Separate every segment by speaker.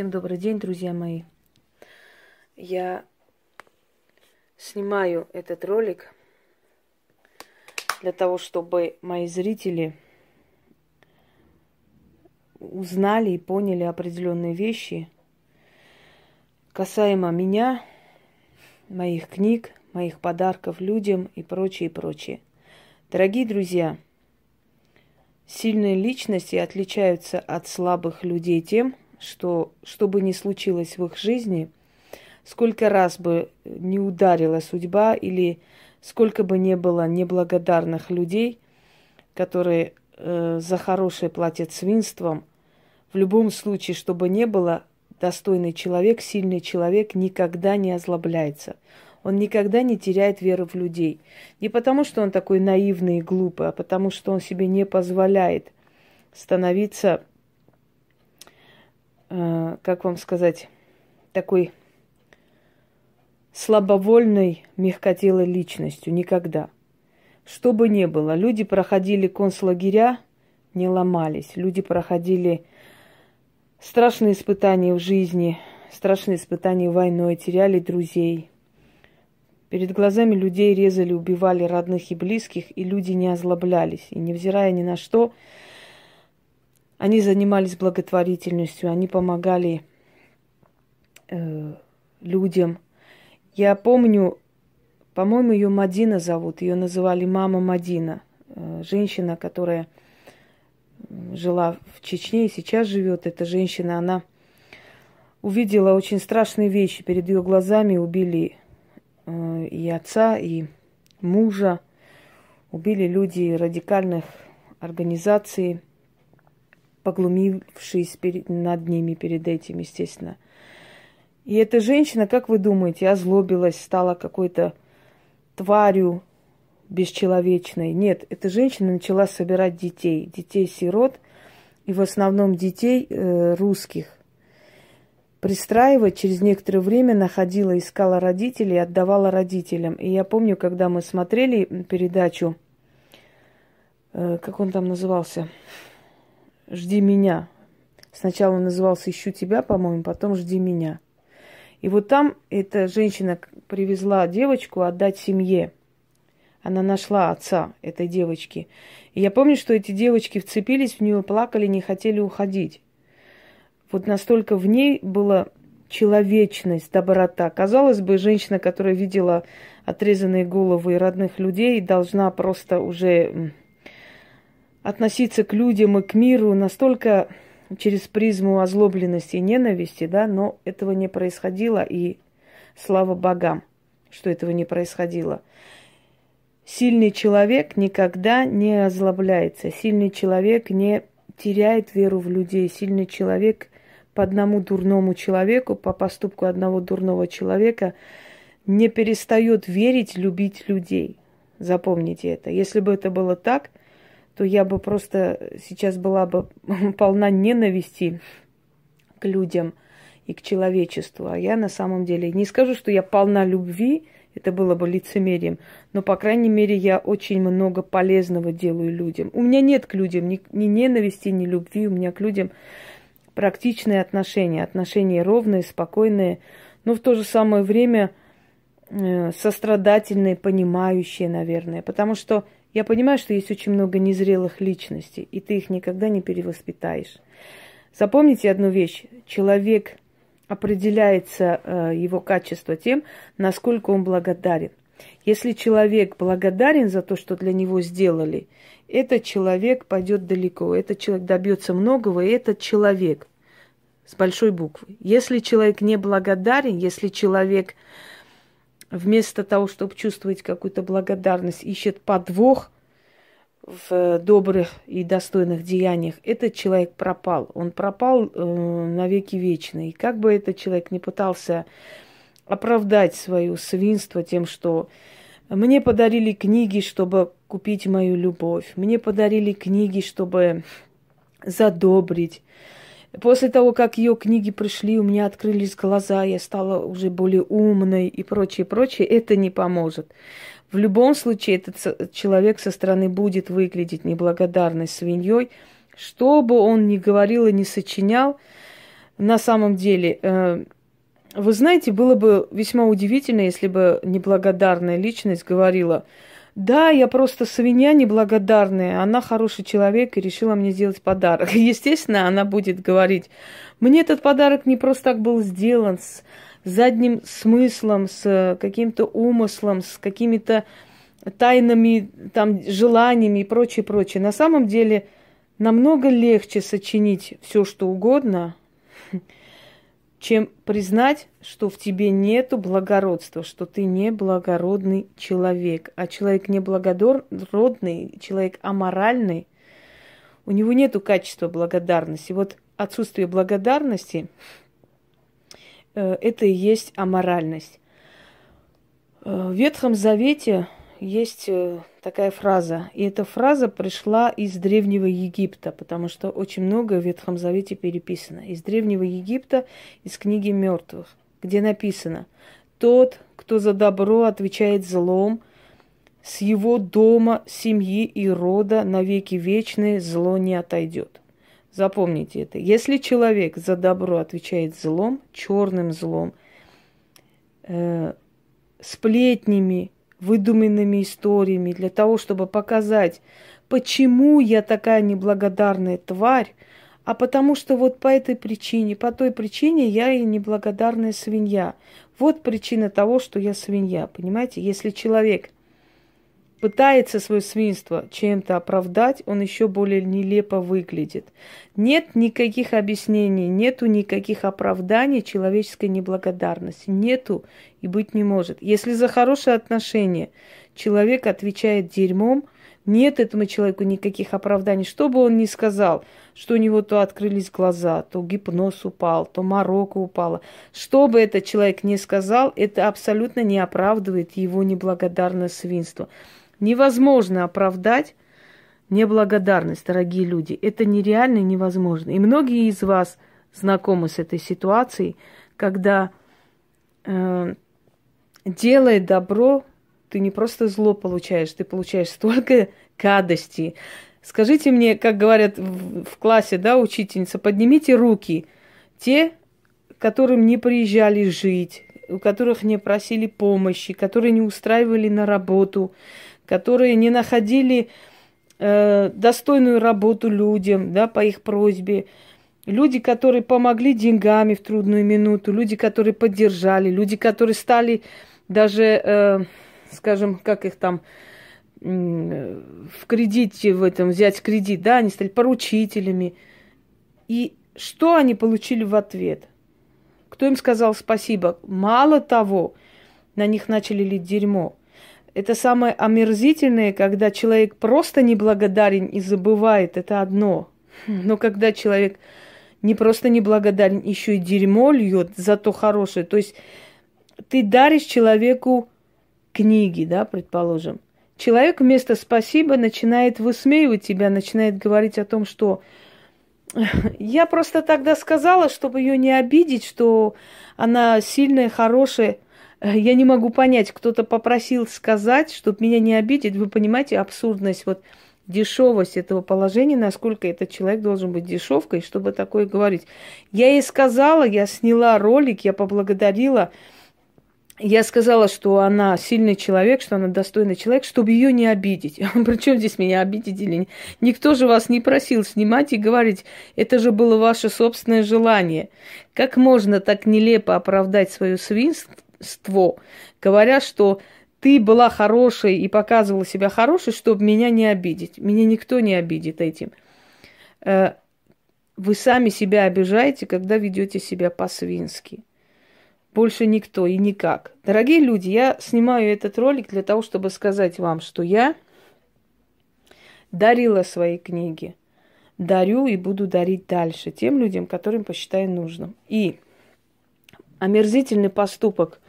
Speaker 1: Всем добрый день, друзья мои. Я снимаю этот ролик для того, чтобы мои зрители узнали и поняли определенные вещи касаемо меня, моих книг, моих подарков людям и прочее, и прочее. Дорогие друзья, сильные личности отличаются от слабых людей тем, что что бы ни случилось в их жизни, сколько раз бы не ударила судьба или сколько бы не было неблагодарных людей, которые э, за хорошее платят свинством, в любом случае, чтобы не было, достойный человек, сильный человек никогда не озлобляется. Он никогда не теряет веру в людей. Не потому, что он такой наивный и глупый, а потому, что он себе не позволяет становиться Э, как вам сказать, такой слабовольной, мягкотелой личностью. Никогда. Что бы ни было, люди проходили концлагеря, не ломались. Люди проходили страшные испытания в жизни, страшные испытания войной, теряли друзей. Перед глазами людей резали, убивали родных и близких, и люди не озлоблялись. И невзирая ни на что, они занимались благотворительностью, они помогали э, людям. Я помню, по-моему, ее Мадина зовут, ее называли мама Мадина, э, женщина, которая жила в Чечне и сейчас живет. Эта женщина, она увидела очень страшные вещи. Перед ее глазами убили э, и отца, и мужа, убили люди радикальных организаций поглумившись перед, над ними перед этим, естественно. И эта женщина, как вы думаете, озлобилась, стала какой-то тварью бесчеловечной. Нет, эта женщина начала собирать детей, детей-сирот, и в основном детей э, русских. Пристраивать через некоторое время находила, искала родителей, отдавала родителям. И я помню, когда мы смотрели передачу, э, как он там назывался, «Жди меня». Сначала он назывался «Ищу тебя», по-моему, потом «Жди меня». И вот там эта женщина привезла девочку отдать семье. Она нашла отца этой девочки. И я помню, что эти девочки вцепились в нее, плакали, не хотели уходить. Вот настолько в ней была человечность, доброта. Казалось бы, женщина, которая видела отрезанные головы родных людей, должна просто уже относиться к людям и к миру настолько через призму озлобленности и ненависти, да, но этого не происходило, и слава богам, что этого не происходило. Сильный человек никогда не озлобляется, сильный человек не теряет веру в людей, сильный человек по одному дурному человеку, по поступку одного дурного человека не перестает верить, любить людей. Запомните это. Если бы это было так, то я бы просто сейчас была бы полна ненависти к людям и к человечеству. А я на самом деле не скажу, что я полна любви, это было бы лицемерием, но, по крайней мере, я очень много полезного делаю людям. У меня нет к людям ни, ни ненависти, ни любви, у меня к людям практичные отношения, отношения ровные, спокойные, но в то же самое время э, сострадательные, понимающие, наверное, потому что я понимаю, что есть очень много незрелых личностей, и ты их никогда не перевоспитаешь. Запомните одну вещь. Человек определяется э, его качество тем, насколько он благодарен. Если человек благодарен за то, что для него сделали, этот человек пойдет далеко, этот человек добьется многого, и этот человек с большой буквы. Если человек не благодарен, если человек вместо того, чтобы чувствовать какую-то благодарность, ищет подвох в добрых и достойных деяниях, этот человек пропал. Он пропал э, навеки вечный. И как бы этот человек не пытался оправдать свое свинство тем, что мне подарили книги, чтобы купить мою любовь. Мне подарили книги, чтобы задобрить. После того, как ее книги пришли, у меня открылись глаза, я стала уже более умной и прочее, прочее, это не поможет. В любом случае этот человек со стороны будет выглядеть неблагодарной свиньей, что бы он ни говорил и ни сочинял, на самом деле. Э, вы знаете, было бы весьма удивительно, если бы неблагодарная личность говорила, да, я просто свинья неблагодарная, она хороший человек и решила мне сделать подарок. Естественно, она будет говорить, мне этот подарок не просто так был сделан, с задним смыслом, с каким-то умыслом, с какими-то тайными там желаниями и прочее, прочее. На самом деле намного легче сочинить все, что угодно, чем признать, что в тебе нету благородства, что ты не благородный человек. А человек неблагородный, человек аморальный, у него нету качества благодарности. Вот отсутствие благодарности э, это и есть аморальность. Э, в Ветхом Завете есть э, такая фраза. И эта фраза пришла из Древнего Египта, потому что очень много в Ветхом Завете переписано. Из Древнего Египта, из книги мертвых, где написано «Тот, кто за добро отвечает злом, с его дома, семьи и рода навеки вечные зло не отойдет». Запомните это. Если человек за добро отвечает злом, черным злом, э, сплетнями, выдуманными историями для того, чтобы показать, почему я такая неблагодарная тварь, а потому что вот по этой причине, по той причине я и неблагодарная свинья. Вот причина того, что я свинья. Понимаете, если человек – пытается свое свинство чем-то оправдать, он еще более нелепо выглядит. Нет никаких объяснений, нету никаких оправданий человеческой неблагодарности. Нету и быть не может. Если за хорошее отношение человек отвечает дерьмом, нет этому человеку никаких оправданий. Что бы он ни сказал, что у него то открылись глаза, то гипноз упал, то морока упала. Что бы этот человек ни сказал, это абсолютно не оправдывает его неблагодарное свинство. Невозможно оправдать неблагодарность, дорогие люди. Это нереально и невозможно. И многие из вас знакомы с этой ситуацией, когда э, делая добро, ты не просто зло получаешь, ты получаешь столько гадости. Скажите мне, как говорят в, в классе, да, учительница, поднимите руки. Те, которым не приезжали жить, у которых не просили помощи, которые не устраивали на работу, которые не находили э, достойную работу людям, да, по их просьбе, люди, которые помогли деньгами в трудную минуту, люди, которые поддержали, люди, которые стали даже, э, скажем, как их там э, в кредите в этом взять кредит, да, они стали поручителями. И что они получили в ответ? Кто им сказал спасибо? Мало того, на них начали лить дерьмо. Это самое омерзительное, когда человек просто неблагодарен и забывает, это одно. Но когда человек не просто неблагодарен, еще и дерьмо льет за то хорошее. То есть ты даришь человеку книги, да, предположим. Человек вместо спасибо начинает высмеивать тебя, начинает говорить о том, что я просто тогда сказала, чтобы ее не обидеть, что она сильная, хорошая. Э, я не могу понять, кто-то попросил сказать, чтобы меня не обидеть. Вы понимаете абсурдность, вот дешевость этого положения, насколько этот человек должен быть дешевкой, чтобы такое говорить. Я ей сказала, я сняла ролик, я поблагодарила. Я сказала, что она сильный человек, что она достойный человек, чтобы ее не обидеть. Причем здесь меня обидеть или не? Никто же вас не просил снимать и говорить, это же было ваше собственное желание. Как можно так нелепо оправдать свое свинство, ство, говоря, что ты была хорошей и показывала себя хорошей, чтобы меня не обидеть. Меня никто не обидит этим. Э, вы сами себя обижаете, когда ведете себя по-свински. Больше никто и никак. Дорогие люди, я снимаю этот ролик для того, чтобы сказать вам, что я дарила свои книги. Дарю и буду дарить дальше тем людям, которым посчитаю нужным. И омерзительный поступок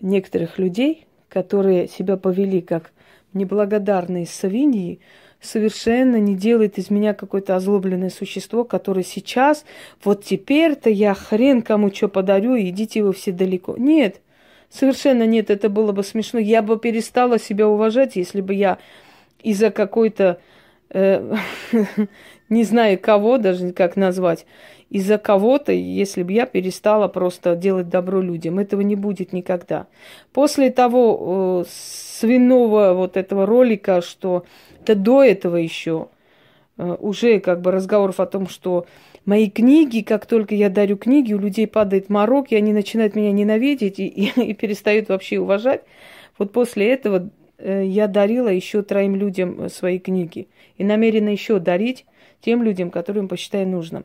Speaker 1: некоторых людей, которые себя повели как неблагодарные свиньи, совершенно не делает из меня какое-то озлобленное существо, которое сейчас, вот теперь-то я хрен кому что подарю, идите вы все далеко. Нет, совершенно нет, это было бы смешно. Я бы перестала себя уважать, если бы я из-за какой-то, э, не знаю кого даже как назвать, из-за кого-то, если бы я перестала просто делать добро людям. Этого не будет никогда. После того э, свиного вот этого ролика, что это до этого еще э, уже как бы разговоров о том, что мои книги, как только я дарю книги, у людей падает морок, и они начинают меня ненавидеть и, и, и перестают вообще уважать. Вот после этого э, я дарила еще троим людям свои книги и намерена еще дарить тем людям, которым посчитаю нужным.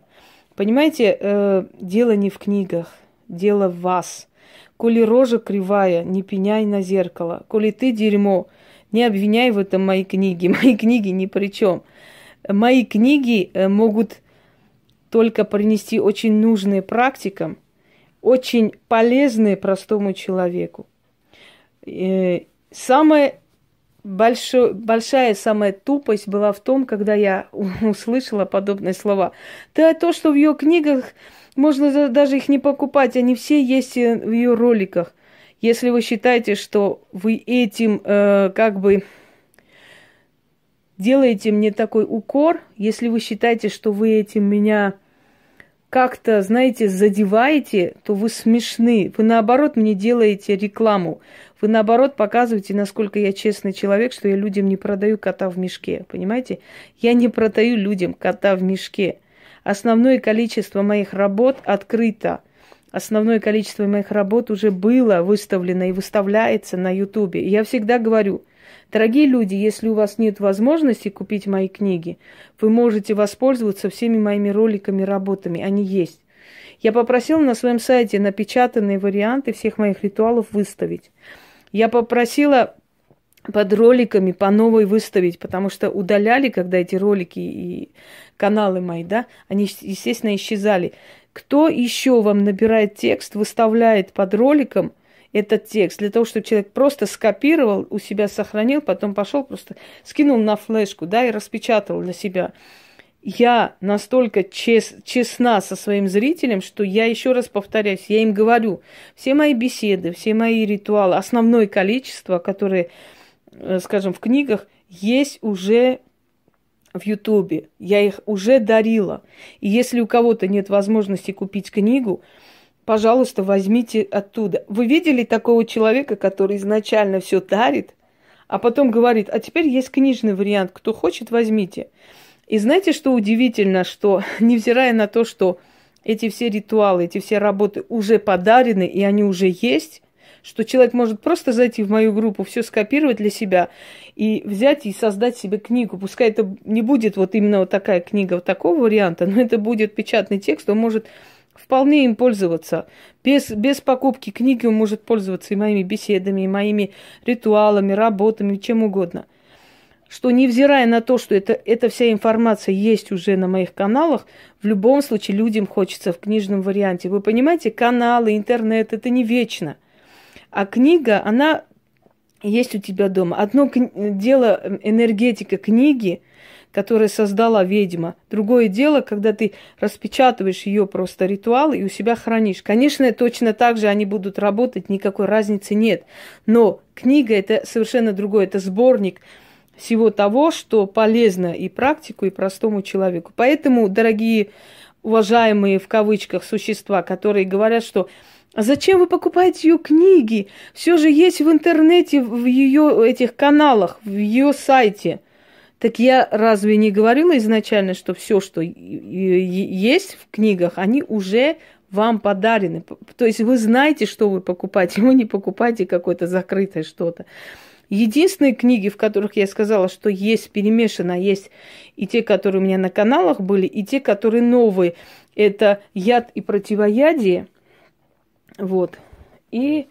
Speaker 1: Понимаете, э, дело не в книгах, дело в вас. Коли рожа кривая, не пеняй на зеркало. Коли ты дерьмо, не обвиняй в этом мои книги. Мои книги ни при чем. Мои книги э, могут только принести очень нужные практикам, очень полезные простому человеку. Э, самое большой, большая самая тупость была в том, когда я услышала подобные слова. Да то, что в ее книгах можно даже их не покупать, они все есть э, в ее роликах. Если вы считаете, что вы этим э, как бы делаете мне такой укор, если вы считаете, что вы этим меня как-то, знаете, задеваете, то вы смешны. Вы наоборот мне делаете рекламу. Вы наоборот показываете, насколько я честный человек, что я людям не продаю кота в мешке. Понимаете? Я не продаю людям кота в мешке. Основное количество моих работ открыто. Основное количество моих работ уже было выставлено и выставляется на Ютубе. Я всегда говорю – Дорогие люди, если у вас нет возможности купить мои книги, вы можете воспользоваться всеми моими роликами, работами. Они есть. Я попросила на своем сайте напечатанные варианты всех моих ритуалов выставить. Я попросила под роликами по новой выставить, потому что удаляли, когда эти ролики и каналы мои, да, они, естественно, исчезали. Кто еще вам набирает текст, выставляет под роликом – этот текст, для того, чтобы человек просто скопировал, у себя сохранил, потом пошел просто скинул на флешку, да, и распечатал для себя. Я настолько чес, честна со своим зрителем, что я еще раз повторяюсь, я им говорю, все мои беседы, все мои ритуалы, основное количество, которые, э, скажем, в книгах, есть уже в Ютубе. Я их уже дарила. И если у кого-то нет возможности купить книгу, пожалуйста, возьмите оттуда. Вы видели такого человека, который изначально все дарит, а потом говорит, а теперь есть книжный вариант, кто хочет, возьмите. И знаете, что удивительно, что невзирая на то, что эти все ритуалы, эти все работы уже подарены, и они уже есть, что человек может просто зайти в мою группу, все скопировать для себя и взять и создать себе книгу. Пускай это не будет вот именно вот такая книга вот такого варианта, но это будет печатный текст, он может вполне им пользоваться. Без, без покупки книги он может пользоваться и моими беседами, и моими ритуалами, работами, чем угодно. Что невзирая на то, что это, эта вся информация есть уже на моих каналах, в любом случае людям хочется в книжном варианте. Вы понимаете, каналы, интернет – это не вечно. А книга, она есть у тебя дома. Одно дело энергетика книги – которое создала ведьма. Другое дело, когда ты распечатываешь ее просто ритуал и у себя хранишь. Конечно, точно так же они будут работать, никакой разницы нет. Но книга это совершенно другое, это сборник всего того, что полезно и практику, и простому человеку. Поэтому, дорогие уважаемые в кавычках существа, которые говорят, что зачем вы покупаете ее книги? Все же есть в интернете, в ее этих каналах, в ее сайте. Так я разве не говорила изначально, что все, что есть в книгах, они уже вам подарены. То есть вы знаете, что вы покупаете, вы не покупаете какое-то закрытое что-то. Единственные книги, в которых я сказала, что есть перемешано, есть и те, которые у меня на каналах были, и те, которые новые. Это «Яд и противоядие». Вот. И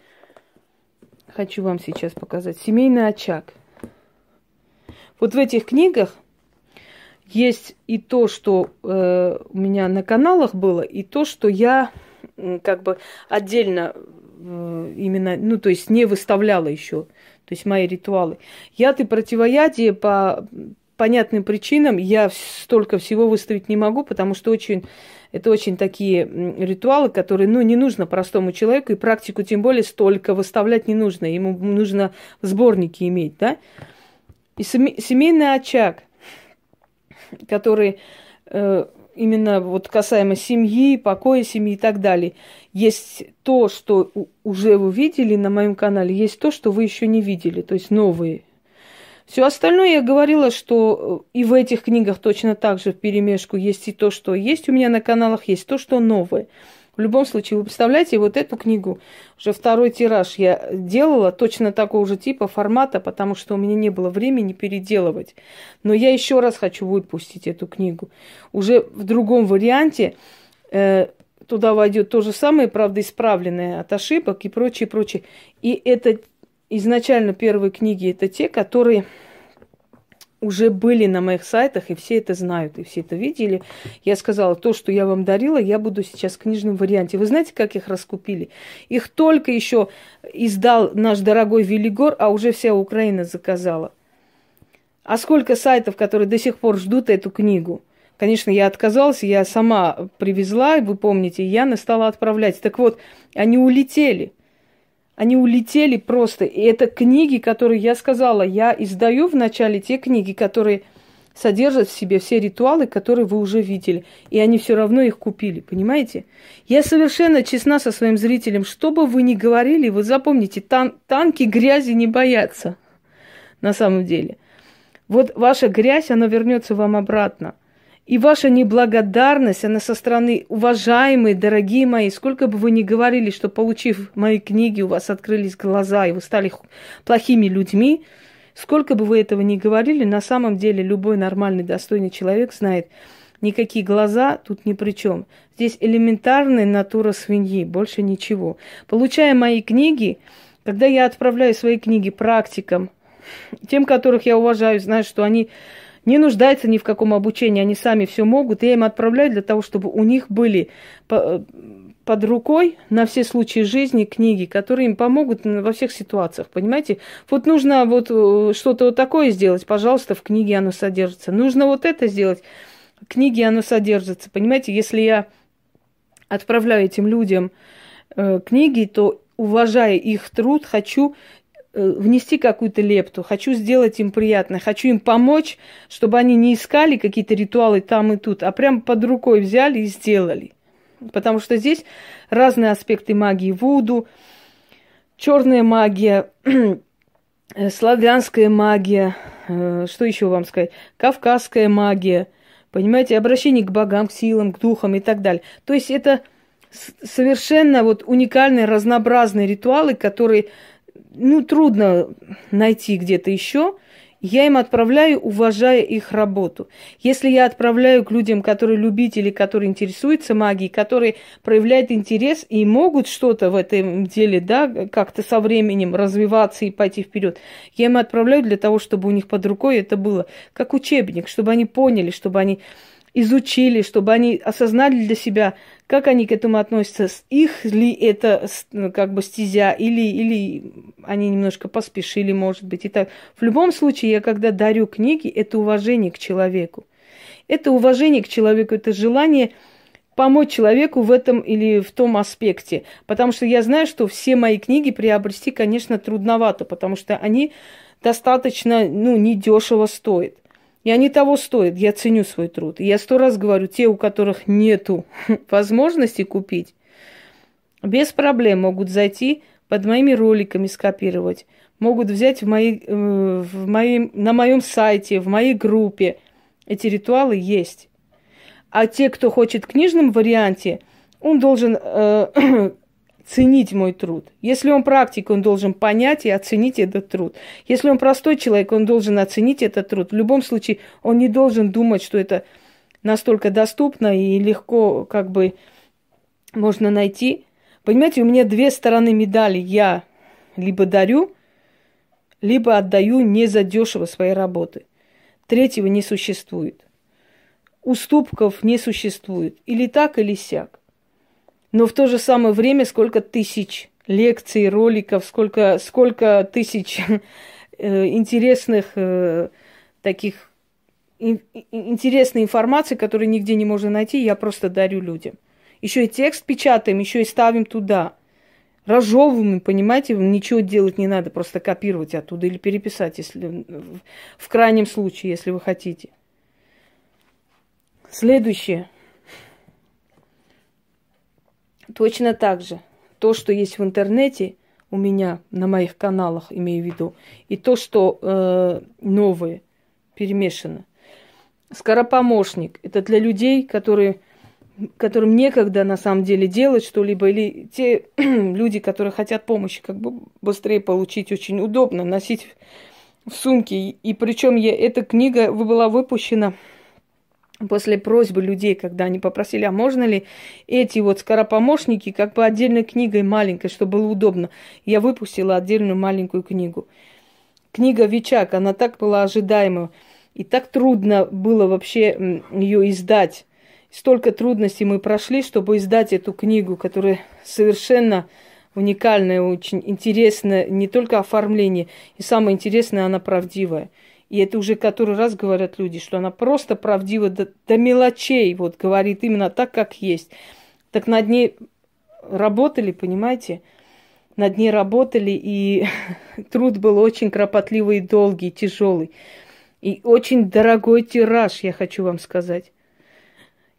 Speaker 1: хочу вам сейчас показать «Семейный очаг». Вот в этих книгах есть и то, что э, у меня на каналах было, и то, что я как бы отдельно э, именно, ну, то есть не выставляла еще, то есть мои ритуалы. Яд и противоядие по понятным причинам я столько всего выставить не могу, потому что очень, это очень такие ритуалы, которые, ну, не нужно простому человеку, и практику тем более столько выставлять не нужно. Ему нужно сборники иметь, да. И семейный очаг, который э, именно вот касаемо семьи, покоя семьи и так далее. Есть то, что уже вы видели на моем канале, есть то, что вы еще не видели, то есть новые. Все остальное я говорила, что и в этих книгах точно так же в перемешку есть и то, что есть у меня на каналах, есть то, что новое. В любом случае, вы представляете, вот эту книгу, уже второй тираж я делала точно такого же типа формата, потому что у меня не было времени переделывать. Но я еще раз хочу выпустить эту книгу. Уже в другом варианте э, туда войдет то же самое, правда, исправленное от ошибок и прочее, прочее. И это изначально первые книги, это те, которые уже были на моих сайтах, и все это знают, и все это видели. Я сказала, то, что я вам дарила, я буду сейчас в книжном варианте. Вы знаете, как их раскупили? Их только еще издал наш дорогой Велигор, а уже вся Украина заказала. А сколько сайтов, которые до сих пор ждут эту книгу? Конечно, я отказалась, я сама привезла, вы помните, Яна стала отправлять. Так вот, они улетели. Они улетели просто. И это книги, которые я сказала, я издаю в начале те книги, которые содержат в себе все ритуалы, которые вы уже видели. И они все равно их купили, понимаете? Я совершенно честна со своим зрителем. Что бы вы ни говорили, вы запомните, тан- танки грязи не боятся на самом деле. Вот ваша грязь, она вернется вам обратно – и ваша неблагодарность, она со стороны уважаемые, дорогие мои, сколько бы вы ни говорили, что получив мои книги, у вас открылись глаза, и вы стали плохими людьми, сколько бы вы этого ни говорили, на самом деле любой нормальный, достойный человек знает, никакие глаза тут ни при чем. Здесь элементарная натура свиньи, больше ничего. Получая мои книги, когда я отправляю свои книги практикам, тем, которых я уважаю, знаю, что они не нуждаются ни в каком обучении, они сами все могут. Я им отправляю для того, чтобы у них были под рукой на все случаи жизни книги, которые им помогут во всех ситуациях, понимаете? Вот нужно вот э, что-то вот такое сделать, пожалуйста, в книге оно содержится. Нужно вот это сделать, в книге оно содержится, понимаете? Если я отправляю этим людям э, книги, то уважая их труд, хочу Э, внести какую-то лепту, хочу сделать им приятно, хочу им помочь, чтобы они не искали какие-то ритуалы там и тут, а прям под рукой взяли и сделали. Потому что здесь разные аспекты магии. Вуду, черная магия, э, славянская магия, э, что еще вам сказать, кавказская магия, понимаете, обращение к богам, к силам, к духам и так далее. То есть это совершенно вот уникальные, разнообразные ритуалы, которые ну, трудно найти где-то еще, я им отправляю, уважая их работу. Если я отправляю к людям, которые любители, которые интересуются магией, которые проявляют интерес и могут что-то в этом деле, да, как-то со временем развиваться и пойти вперед, я им отправляю для того, чтобы у них под рукой это было как учебник, чтобы они поняли, чтобы они изучили, чтобы они осознали для себя, как они к этому относятся, их ли это ну, как бы стезя, или, или они немножко поспешили, может быть, и так. В любом случае, я когда дарю книги, это уважение к человеку. Это уважение к человеку, это желание помочь человеку в этом или в том аспекте. Потому что я знаю, что все мои книги приобрести, конечно, трудновато, потому что они достаточно, ну, недешево стоят. И они того стоят. Я ценю свой труд. И я сто раз говорю, те, у которых нету возможности купить, без проблем могут зайти под моими роликами скопировать, могут взять в мои, э, в моей, на моем сайте, в моей группе. Эти ритуалы есть. А те, кто хочет в книжном варианте, он должен э, ценить мой труд. Если он практик, он должен понять и оценить этот труд. Если он простой человек, он должен оценить этот труд. В любом случае, он не должен думать, что это настолько доступно и легко как бы можно найти. Понимаете, у меня две стороны медали. Я либо дарю, либо отдаю не за дешево свои работы. Третьего не существует. Уступков не существует. Или так, или сяк но в то же самое время сколько тысяч лекций, роликов, сколько, сколько тысяч э, интересных э, таких интересной информации, которую нигде не можно найти, я просто дарю людям. Еще и текст печатаем, еще и ставим туда. Разжевываем, понимаете, ничего делать не надо, просто копировать оттуда или переписать, если в крайнем случае, если вы хотите. Следующее. Точно так же то, что есть в интернете у меня на моих каналах, имею в виду, и то, что э, новое перемешано. Скоропомощник – это для людей, которые, которым некогда на самом деле делать что-либо, или те люди, которые хотят помощи как бы быстрее получить, очень удобно носить в сумке. И причем я, эта книга была выпущена после просьбы людей, когда они попросили, а можно ли эти вот скоропомощники как бы отдельной книгой маленькой, чтобы было удобно. Я выпустила отдельную маленькую книгу. Книга Вичак, она так была ожидаема. И так трудно было вообще ее издать. Столько трудностей мы прошли, чтобы издать эту книгу, которая совершенно уникальная, очень интересная, не только оформление, и самое интересное, она правдивая. И это уже который раз говорят люди, что она просто правдива до, до мелочей, вот говорит именно так, как есть. Так над ней работали, понимаете? Над ней работали, и труд был очень кропотливый, долгий, тяжелый. И очень дорогой тираж, я хочу вам сказать.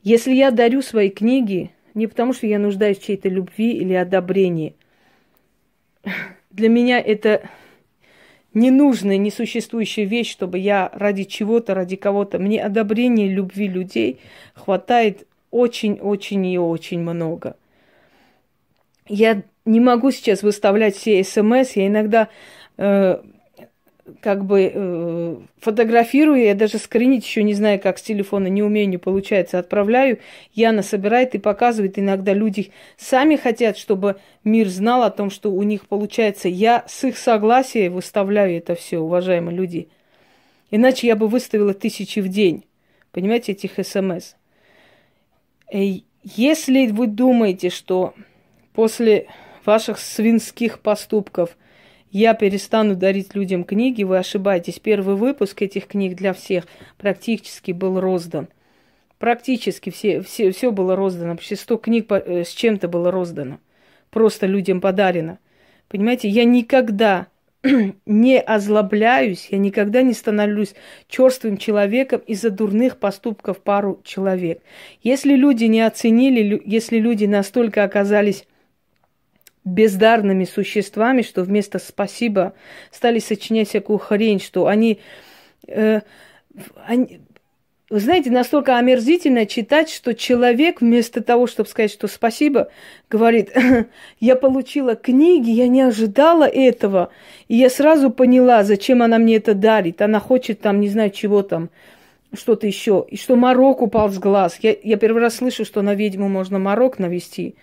Speaker 1: Если я дарю свои книги, не потому что я нуждаюсь в чьей-то любви или одобрении. Для меня это ненужная, несуществующая вещь, чтобы я ради чего-то, ради кого-то. Мне одобрения, любви людей хватает очень-очень и очень много. Я не могу сейчас выставлять все смс, я иногда э, как бы э, фотографирую, я даже скринить еще не знаю, как с телефона, не умею, не получается, отправляю. Яна собирает и показывает. Иногда люди сами хотят, чтобы мир знал о том, что у них получается. Я с их согласия выставляю это все, уважаемые люди. Иначе я бы выставила тысячи в день, понимаете, этих смс. Если вы думаете, что после ваших свинских поступков – я перестану дарить людям книги, вы ошибаетесь. Первый выпуск этих книг для всех практически был роздан. Практически все, все, все было роздано. Почти 100 книг э, с чем-то было роздано. Просто людям подарено. Понимаете, я никогда не озлобляюсь, я никогда не становлюсь черствым человеком из-за дурных поступков пару человек. Если люди не оценили, если люди настолько оказались бездарными существами, что вместо спасибо стали сочинять всякую хрень, что они, э, они вы знаете, настолько омерзительно читать, что человек вместо того, чтобы сказать, что спасибо, говорит, я получила книги, я не ожидала этого, и я сразу поняла, зачем она мне это дарит. Она хочет там, не знаю, чего там, что-то еще. И что морок упал с глаз. Я, я первый раз слышу, что на ведьму можно морок навести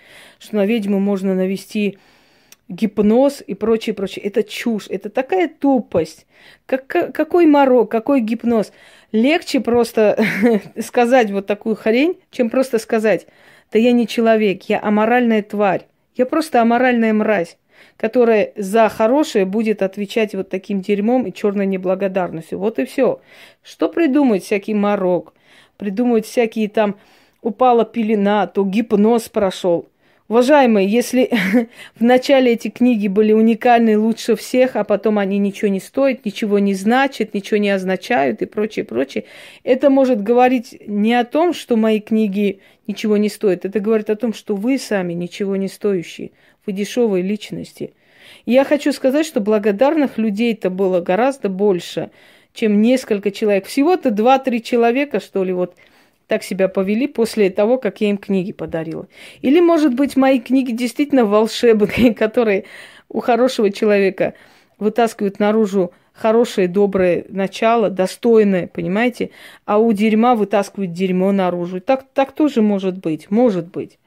Speaker 1: что на ведьму можно навести гипноз и прочее, прочее. Это чушь, это такая тупость. Как, какой морок, какой гипноз? Легче просто сказать вот такую хрень, чем просто сказать, да я не человек, я аморальная тварь. Я просто аморальная мразь, которая за хорошее будет отвечать вот таким дерьмом и черной неблагодарностью. Вот и все. Что придумать всякий морок? Придумывать всякие там упала пелена, то гипноз прошел. Уважаемые, если в начале эти книги были уникальны лучше всех, а потом они ничего не стоят, ничего не значат, ничего не означают и прочее, прочее, это может говорить не о том, что мои книги ничего не стоят, это говорит о том, что вы сами ничего не стоящие, вы дешевые личности. Я хочу сказать, что благодарных людей-то было гораздо больше, чем несколько человек. Всего-то два-три человека, что ли, вот – так себя повели после того, как я им книги подарила. Или, может быть, мои книги действительно волшебные, которые у хорошего человека вытаскивают наружу хорошее, доброе начало, достойное, понимаете? А у дерьма вытаскивают дерьмо наружу. так, так тоже может быть, может быть.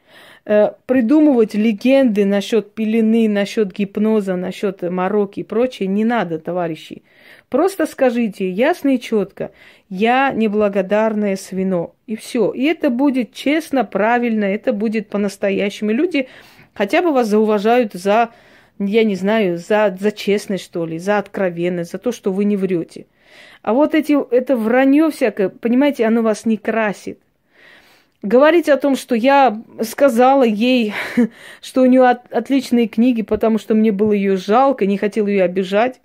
Speaker 1: Э, придумывать легенды насчет пелены, насчет гипноза, насчет мороки и прочее не надо, товарищи. Просто скажите ясно и четко, я неблагодарное свино. И все. И это будет честно, правильно, это будет по-настоящему. Люди хотя бы вас зауважают за, я не знаю, за, за честность, что ли, за откровенность, за то, что вы не врете. А вот эти, это вранье всякое, понимаете, оно вас не красит. Говорить о том, что я сказала ей, что у нее от, отличные книги, потому что мне было ее жалко, не хотел ее обижать,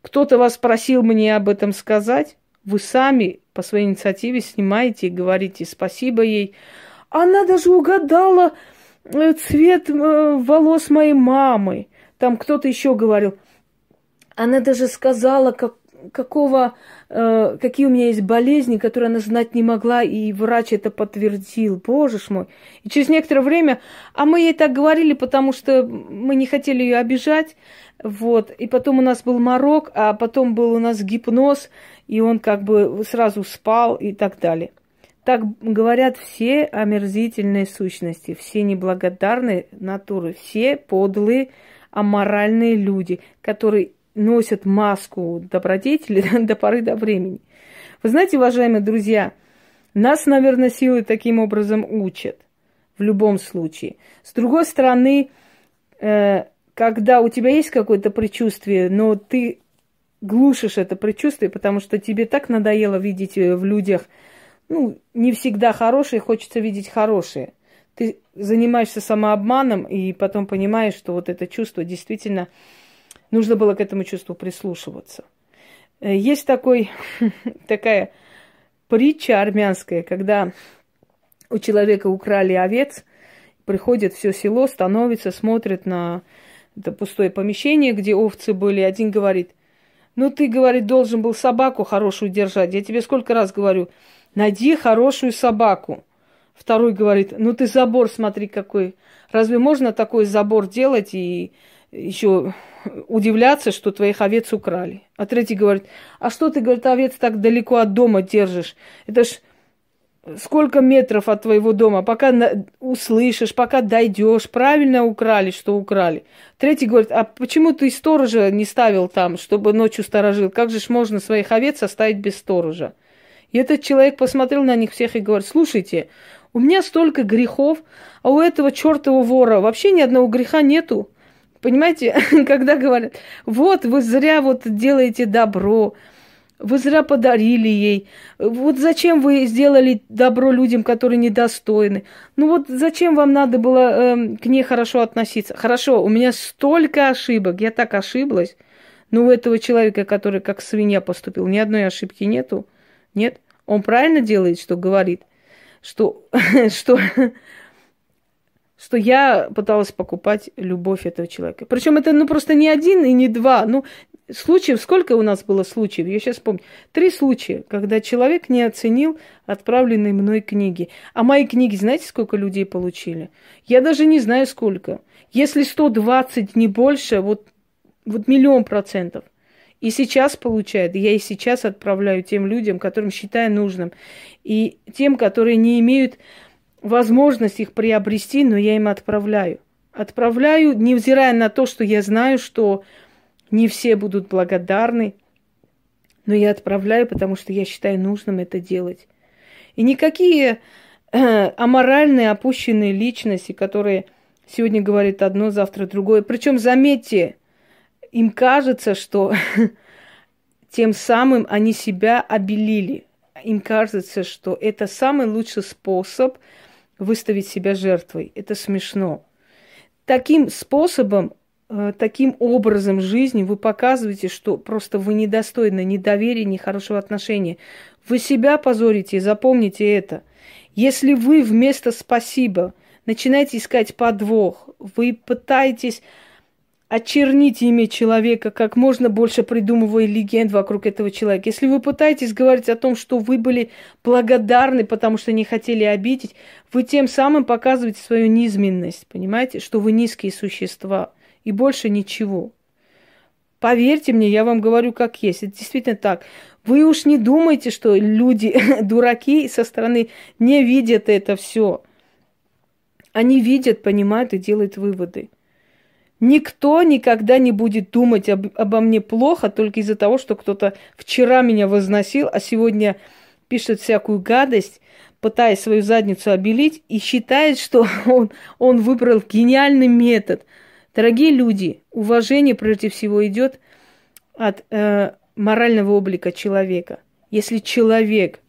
Speaker 1: кто-то вас просил мне об этом сказать, вы сами по своей инициативе снимаете и говорите спасибо ей. Она даже угадала э, цвет э, волос моей мамы. Там кто-то еще говорил. Она даже сказала, как, какого, э, какие у меня есть болезни, которые она знать не могла, и врач это подтвердил. Боже ж мой. И через некоторое время, а мы ей так говорили, потому что мы не хотели ее обижать, вот. И потом у нас был морок, а потом был у нас гипноз, и он как бы сразу спал и так далее. Так говорят все омерзительные сущности, все неблагодарные натуры, все подлые, аморальные люди, которые носят маску добродетели до поры до времени. Вы знаете, уважаемые друзья, нас, наверное, силы таким образом учат в любом случае. С другой стороны, э, когда у тебя есть какое-то предчувствие, но ты глушишь это предчувствие, потому что тебе так надоело видеть э, в людях, ну, не всегда хорошие, хочется видеть хорошие. Ты занимаешься самообманом и потом понимаешь, что вот это чувство действительно Нужно было к этому чувству прислушиваться. Э, есть такой, такая притча армянская, когда у человека украли овец, приходит все село, становится, смотрит на это пустое помещение, где овцы были. Один говорит, ну ты, говорит, должен был собаку хорошую держать. Я тебе сколько раз говорю, найди хорошую собаку. Второй говорит, ну ты забор смотри какой. Разве можно такой забор делать и еще удивляться, что твоих овец украли. А третий говорит, а что ты, говорит, овец так далеко от дома держишь? Это ж сколько метров от твоего дома, пока на... услышишь, пока дойдешь, правильно украли, что украли. Третий говорит, а почему ты сторожа не ставил там, чтобы ночью сторожил? Как же ж можно своих овец оставить без сторожа? И этот человек посмотрел на них всех и говорит, слушайте, у меня столько грехов, а у этого чертова вора вообще ни одного греха нету. Понимаете, когда говорят, вот вы зря вот делаете добро, вы зря подарили ей. Вот зачем вы сделали добро людям, которые недостойны? Ну вот зачем вам надо было э, к ней хорошо относиться? Хорошо, у меня столько ошибок, я так ошиблась. Но у этого человека, который как свинья поступил, ни одной ошибки нету. Нет? Он правильно делает, что говорит, что, что что я пыталась покупать любовь этого человека. Причем это ну просто не один и не два. Ну, случаев, сколько у нас было случаев? Я сейчас помню. Три случая, когда человек не оценил отправленные мной книги. А мои книги, знаете, сколько людей получили? Я даже не знаю сколько. Если 120, не больше, вот, вот миллион процентов. И сейчас получает, я и сейчас отправляю тем людям, которым считаю нужным, и тем, которые не имеют возможность их приобрести, но я им отправляю. Отправляю, невзирая на то, что я знаю, что не все будут благодарны, но я отправляю, потому что я считаю нужным это делать. И никакие э, аморальные, опущенные личности, которые сегодня говорят одно, завтра другое. Причем, заметьте, им кажется, что тем самым они себя обелили. Им кажется, что это самый лучший способ – выставить себя жертвой. Это смешно. Таким способом, э, таким образом жизни вы показываете, что просто вы недостойны ни доверия, ни хорошего отношения. Вы себя позорите, запомните это. Если вы вместо спасибо начинаете искать подвох, вы пытаетесь очернить имя человека, как можно больше придумывая легенд вокруг этого человека. Если вы пытаетесь говорить о том, что вы были благодарны, потому что не хотели обидеть, вы тем самым показываете свою низменность, понимаете, что вы низкие существа и больше ничего. Поверьте мне, я вам говорю как есть. Это действительно так. Вы уж не думайте, что люди, дураки со стороны, не видят это все. Они видят, понимают и делают выводы. Никто никогда не будет думать об, обо мне плохо только из-за того, что кто-то вчера меня возносил, а сегодня пишет всякую гадость, пытаясь свою задницу обелить, и считает, что он, он выбрал гениальный метод. Дорогие люди, уважение прежде всего идет от э, морального облика человека. Если человек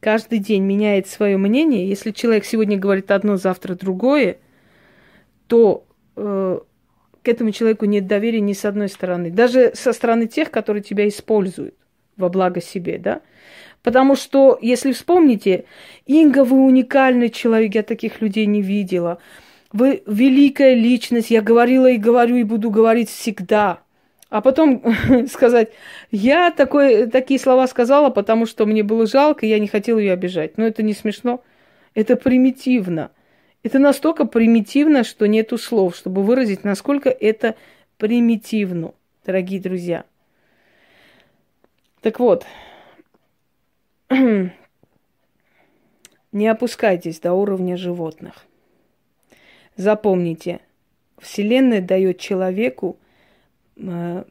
Speaker 1: каждый день меняет свое мнение, если человек сегодня говорит одно, завтра другое, то э, к этому человеку нет доверия ни с одной стороны. Даже со стороны тех, которые тебя используют во благо себе, да? Потому что, если вспомните, Инга, вы уникальный человек, я таких людей не видела. вы великая личность, я говорила и говорю, и буду говорить всегда. А потом сказать, я такой, такие слова сказала, потому что мне было жалко, и я не хотела ее обижать. Но это не смешно, это примитивно. Это настолько примитивно, что нету слов, чтобы выразить, насколько это примитивно, дорогие друзья. Так вот, не опускайтесь до уровня животных. Запомните, Вселенная дает человеку, э,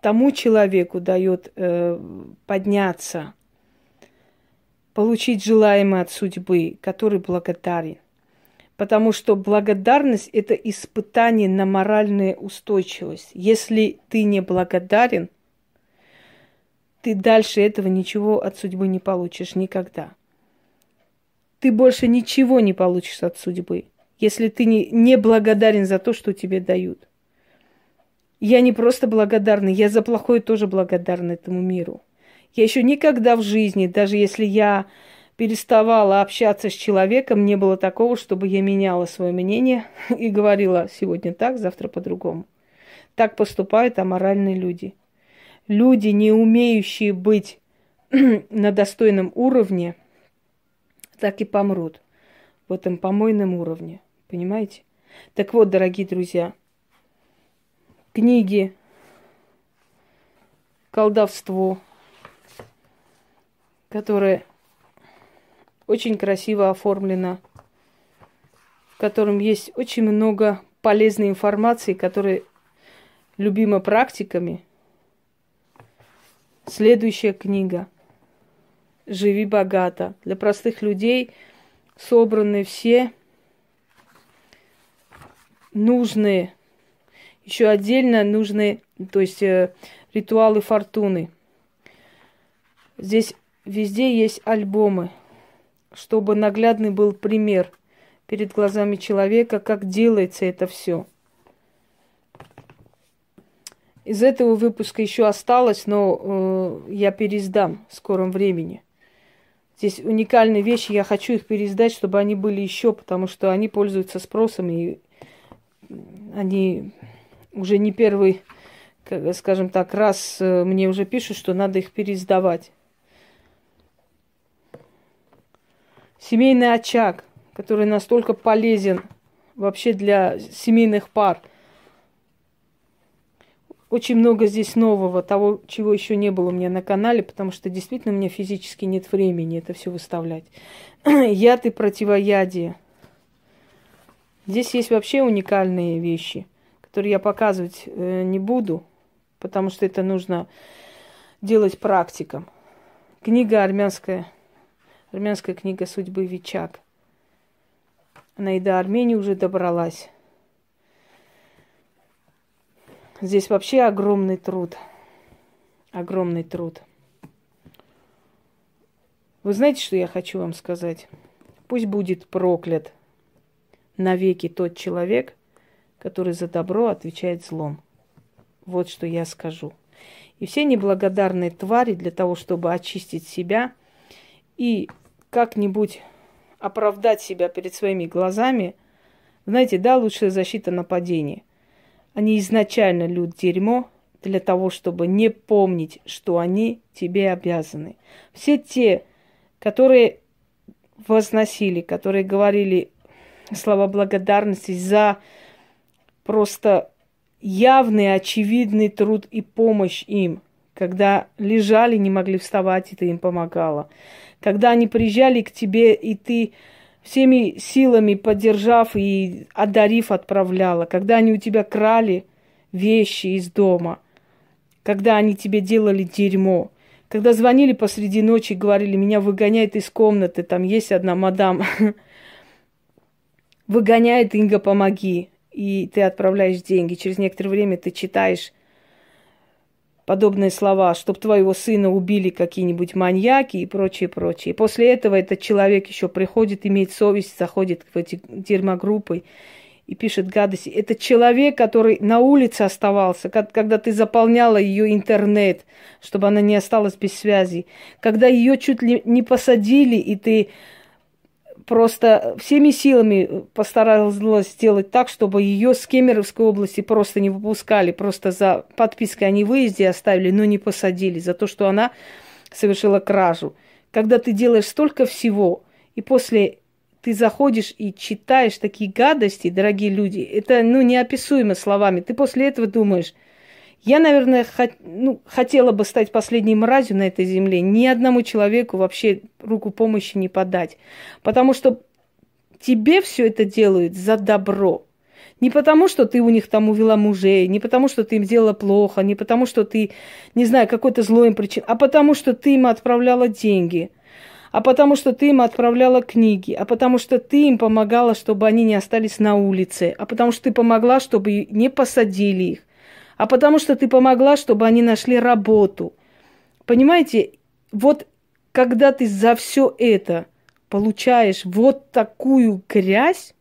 Speaker 1: тому человеку дает э, подняться, получить желаемое от судьбы, который благодарен. Потому что благодарность – это испытание на моральную устойчивость. Если ты не благодарен, ты дальше этого ничего от судьбы не получишь никогда ты больше ничего не получишь от судьбы, если ты не, не благодарен за то, что тебе дают. Я не просто благодарна, я за плохое тоже благодарна этому миру. Я еще никогда в жизни, даже если я переставала общаться с человеком, не было такого, чтобы я меняла свое мнение и говорила сегодня так, завтра по-другому. Так поступают аморальные люди. Люди, не умеющие быть на достойном уровне – так и помрут в этом помойном уровне. Понимаете? Так вот, дорогие друзья, книги, колдовство, которое очень красиво оформлено, в котором есть очень много полезной информации, которая любима практиками. Следующая книга – живи богато. Для простых людей собраны все нужные, еще отдельно нужные, то есть э, ритуалы фортуны. Здесь везде есть альбомы, чтобы наглядный был пример перед глазами человека, как делается это все. Из этого выпуска еще осталось, но э, я пересдам в скором времени. Здесь уникальные вещи, я хочу их переиздать, чтобы они были еще, потому что они пользуются спросом, и они уже не первый, скажем так, раз э, мне уже пишут, что надо их переиздавать. Семейный очаг, который настолько полезен вообще для семейных пар – очень много здесь нового, того, чего еще не было у меня на канале, потому что действительно у меня физически нет времени это все выставлять. Яд и противоядие. Здесь есть вообще уникальные вещи, которые я показывать э, не буду, потому что это нужно делать практикам. Книга армянская, армянская книга судьбы Вичак. Она и до Армении уже добралась. Здесь вообще огромный труд. Огромный труд. Вы знаете, что я хочу вам сказать? Пусть будет проклят навеки тот человек, который за добро отвечает злом. Вот что я скажу. И все неблагодарные твари для того, чтобы очистить себя и как-нибудь оправдать себя перед своими глазами, знаете, да, лучшая защита нападения – они изначально лют дерьмо для того, чтобы не помнить, что они тебе обязаны. Все те, которые возносили, которые говорили слова благодарности за просто явный, очевидный труд и помощь им, когда лежали, не могли вставать, и ты им помогала. Когда они приезжали к тебе, и ты всеми силами поддержав и одарив, отправляла. Когда они у тебя крали вещи из дома, когда они тебе делали дерьмо, когда звонили посреди ночи и говорили, меня выгоняет из комнаты, там есть одна мадам, выгоняет, Инга, помоги. И ты отправляешь деньги. Через некоторое время ты читаешь подобные слова, чтобы твоего сына убили какие-нибудь маньяки и прочее, прочее. И после этого этот человек еще приходит, имеет совесть, заходит в эти дерьмогруппы и пишет гадости. Это человек, который на улице оставался, когда ты заполняла ее интернет, чтобы она не осталась без связи, когда ее чуть ли не посадили, и ты просто всеми силами постаралась сделать так, чтобы ее с Кемеровской области просто не выпускали, просто за подпиской о невыезде оставили, но не посадили за то, что она совершила кражу. Когда ты делаешь столько всего, и после ты заходишь и читаешь такие гадости, дорогие люди, это ну, неописуемо словами. Ты после этого думаешь, я, наверное, хот, ну, хотела бы стать последней мразью на этой земле, ни одному человеку вообще руку помощи не подать. Потому что тебе все это делают за добро. Не потому, что ты у них там увела мужей, не потому, что ты им сделала плохо, не потому, что ты, не знаю, какой-то злой им причин, а потому, что ты им отправляла деньги, а потому, что ты им отправляла книги, а потому, что ты им помогала, чтобы они не остались на улице, а потому, что ты помогла, чтобы не посадили их, а потому что ты помогла, чтобы они нашли работу. Понимаете, вот когда ты за все это получаешь вот такую грязь,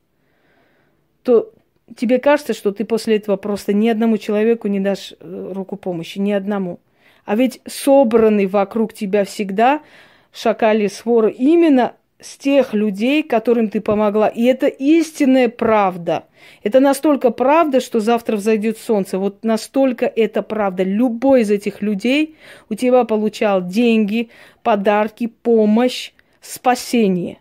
Speaker 1: то тебе кажется, что ты после этого просто ни одному человеку не дашь э, руку помощи, ни одному. А ведь собраны вокруг тебя всегда шакали своры именно с тех людей, которым ты помогла. И это истинная правда. Это настолько правда, что завтра взойдет солнце. Вот настолько это правда. Любой из этих людей у тебя получал деньги, подарки, помощь, спасение.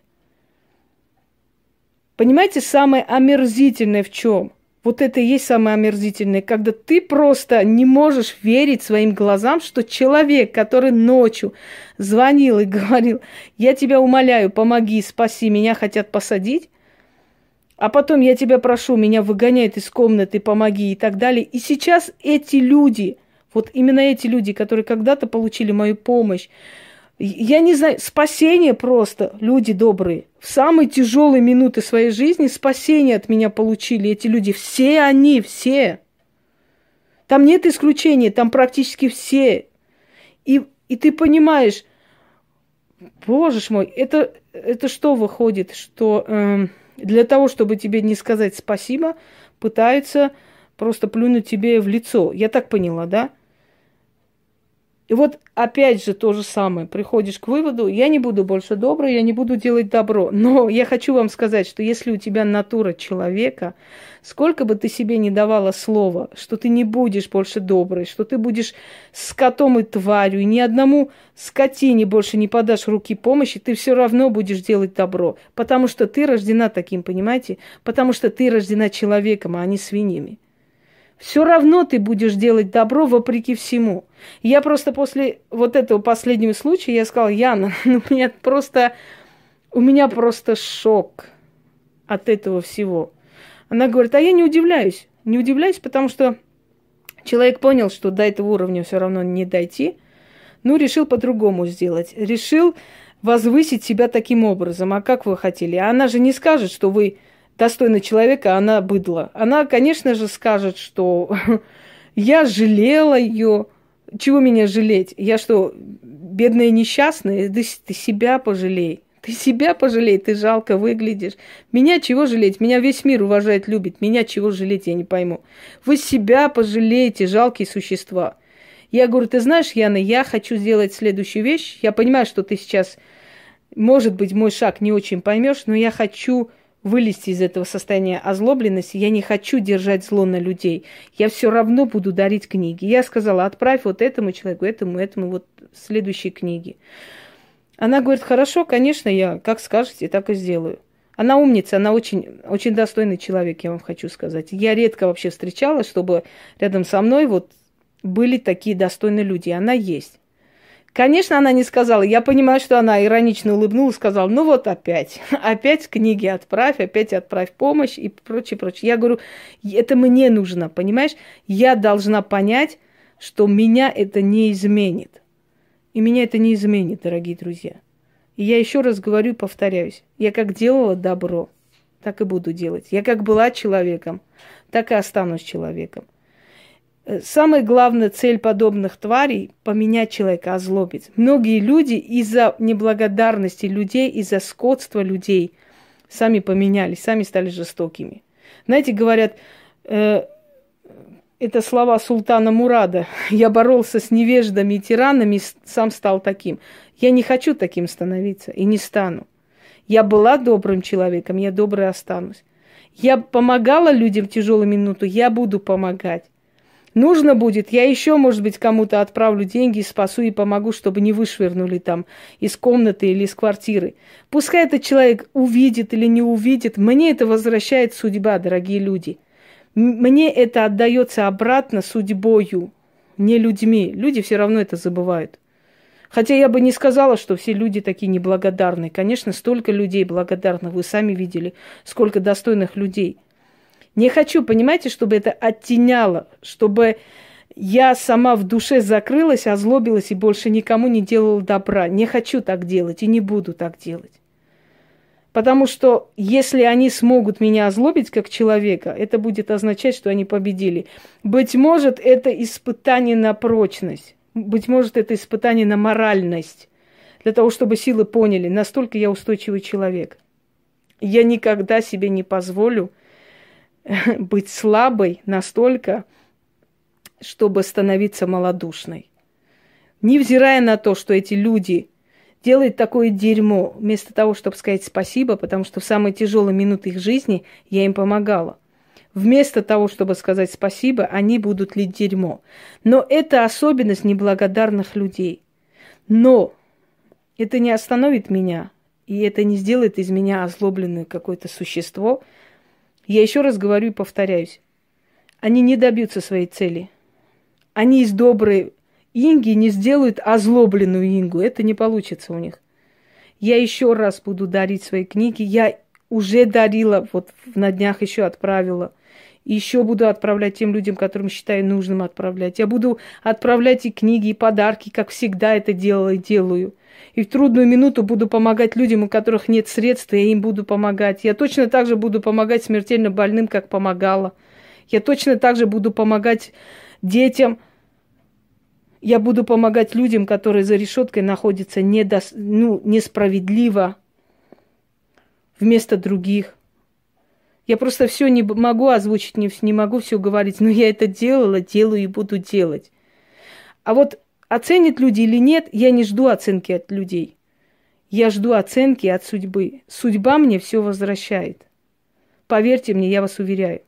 Speaker 1: Понимаете, самое омерзительное в чем? Вот это и есть самое омерзительное, когда ты просто не можешь верить своим глазам, что человек, который ночью звонил и говорил, я тебя умоляю, помоги, спаси, меня хотят посадить, а потом я тебя прошу, меня выгоняют из комнаты, помоги и так далее. И сейчас эти люди, вот именно эти люди, которые когда-то получили мою помощь, я не знаю, спасение просто, люди добрые. В самые тяжелые минуты своей жизни спасение от меня получили эти люди. Все они, все. Там нет исключения, там практически все. И, и ты понимаешь, боже мой, это, это что выходит, что э, для того, чтобы тебе не сказать спасибо, пытаются просто плюнуть тебе в лицо. Я так поняла, да? И вот опять же то же самое. Приходишь к выводу, я не буду больше добрый, я не буду делать добро. Но я хочу вам сказать, что если у тебя натура человека, сколько бы ты себе не давала слова, что ты не будешь больше добрый, что ты будешь скотом и тварью, и ни одному скотине больше не подашь руки помощи, ты все равно будешь делать добро. Потому что ты рождена таким, понимаете? Потому что ты рождена человеком, а не свиньями все равно ты будешь делать добро вопреки всему. Я просто после вот этого последнего случая, я сказала, Яна, ну, у меня просто, у меня просто шок от этого всего. Она говорит, а я не удивляюсь. Не удивляюсь, потому что человек понял, что до этого уровня все равно не дойти, ну, решил по-другому сделать. Решил возвысить себя таким образом. А как вы хотели? А она же не скажет, что вы достойный человека, она быдло. Она, конечно же, скажет, что я жалела ее. Чего меня жалеть? Я что, бедная несчастная? Да ты себя пожалей. Ты себя пожалей, ты жалко выглядишь. Меня чего жалеть? Меня весь мир уважает, любит. Меня чего жалеть, я не пойму. Вы себя пожалеете, жалкие существа. Я говорю, ты знаешь, Яна, я хочу сделать следующую вещь. Я понимаю, что ты сейчас, может быть, мой шаг не очень поймешь, но я хочу вылезти из этого состояния озлобленности. Я не хочу держать зло на людей. Я все равно буду дарить книги. Я сказала, отправь вот этому человеку, этому, этому, вот следующие книги. Она говорит, хорошо, конечно, я как скажете, так и сделаю. Она умница, она очень, очень достойный человек, я вам хочу сказать. Я редко вообще встречала, чтобы рядом со мной вот были такие достойные люди. Она есть. Конечно, она не сказала. Я понимаю, что она иронично улыбнулась, сказала, ну вот опять, опять книги отправь, опять отправь помощь и прочее, прочее. Я говорю, это мне нужно, понимаешь? Я должна понять, что меня это не изменит. И меня это не изменит, дорогие друзья. И я еще раз говорю, повторяюсь, я как делала добро, так и буду делать. Я как была человеком, так и останусь человеком. Э, самая главная цель подобных тварей – поменять человека, озлобить. Многие люди из-за неблагодарности людей, из-за скотства людей сами поменялись, сами стали жестокими. Знаете, говорят, э, это слова султана Мурада. Я боролся с невеждами и тиранами, сам стал таким. Я не хочу таким становиться и не стану. Я была добрым человеком, я доброй останусь. Я помогала людям в тяжелую минуту, я буду помогать. Нужно будет, я еще, может быть, кому-то отправлю деньги, спасу и помогу, чтобы не вышвырнули там из комнаты или из квартиры. Пускай этот человек увидит или не увидит, мне это возвращает судьба, дорогие люди. Мне это отдается обратно судьбою, не людьми. Люди все равно это забывают. Хотя я бы не сказала, что все люди такие неблагодарные. Конечно, столько людей благодарных, вы сами видели, сколько достойных людей – не хочу, понимаете, чтобы это оттеняло, чтобы я сама в душе закрылась, озлобилась и больше никому не делала добра. Не хочу так делать и не буду так делать. Потому что если они смогут меня озлобить как человека, это будет означать, что они победили. Быть может, это испытание на прочность. Быть может, это испытание на моральность. Для того, чтобы силы поняли, настолько я устойчивый человек. Я никогда себе не позволю быть слабой настолько, чтобы становиться малодушной. Невзирая на то, что эти люди делают такое дерьмо, вместо того, чтобы сказать спасибо, потому что в самые тяжелые минуты их жизни я им помогала. Вместо того, чтобы сказать спасибо, они будут лить дерьмо. Но это особенность неблагодарных людей. Но это не остановит меня, и это не сделает из меня озлобленное какое-то существо – я еще раз говорю и повторяюсь. Они не добьются своей цели. Они из доброй Инги не сделают озлобленную Ингу. Это не получится у них. Я еще раз буду дарить свои книги. Я уже дарила, вот на днях еще отправила. Еще буду отправлять тем людям, которым считаю нужным отправлять. Я буду отправлять и книги, и подарки, как всегда это делала и делаю. И в трудную минуту буду помогать людям, у которых нет средств, и я им буду помогать. Я точно так же буду помогать смертельно больным, как помогала. Я точно так же буду помогать детям. Я буду помогать людям, которые за решеткой находятся недос... ну, несправедливо вместо других. Я просто все не могу озвучить, не, не могу все говорить, но я это делала, делаю и буду делать. А вот Оценят люди или нет, я не жду оценки от людей. Я жду оценки от судьбы. Судьба мне все возвращает. Поверьте мне, я вас уверяю.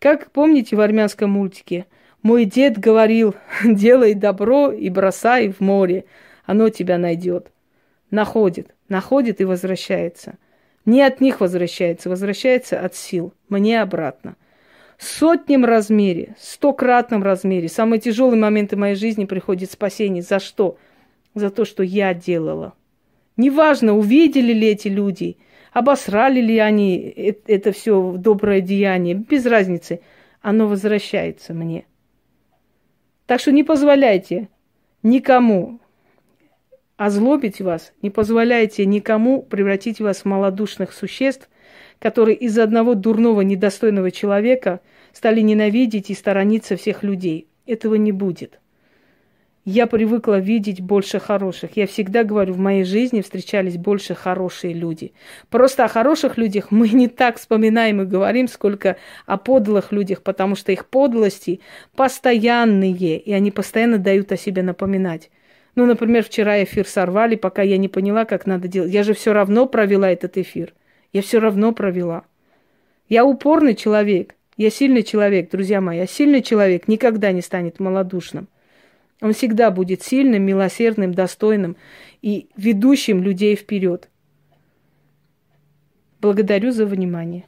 Speaker 1: Как помните в армянском мультике? Мой дед говорил, делай добро и бросай в море, оно тебя найдет. Находит, находит и возвращается. Не от них возвращается, возвращается от сил, мне обратно сотнем размере, стократном размере. Самые тяжелые моменты моей жизни приходит спасение. За что? За то, что я делала. Неважно, увидели ли эти люди, обосрали ли они это все доброе деяние, без разницы. Оно возвращается мне. Так что не позволяйте никому озлобить вас, не позволяйте никому превратить вас в малодушных существ, которые из-за одного дурного, недостойного человека стали ненавидеть и сторониться всех людей. Этого не будет. Я привыкла видеть больше хороших. Я всегда говорю, в моей жизни встречались больше хорошие люди. Просто о хороших людях мы не так вспоминаем и говорим, сколько о подлых людях, потому что их подлости постоянные, и они постоянно дают о себе напоминать. Ну, например, вчера эфир сорвали, пока я не поняла, как надо делать. Я же все равно провела этот эфир. Я все равно провела. Я упорный человек. Я сильный человек, друзья мои. Я сильный человек никогда не станет малодушным. Он всегда будет сильным, милосердным, достойным и ведущим людей вперед. Благодарю за внимание.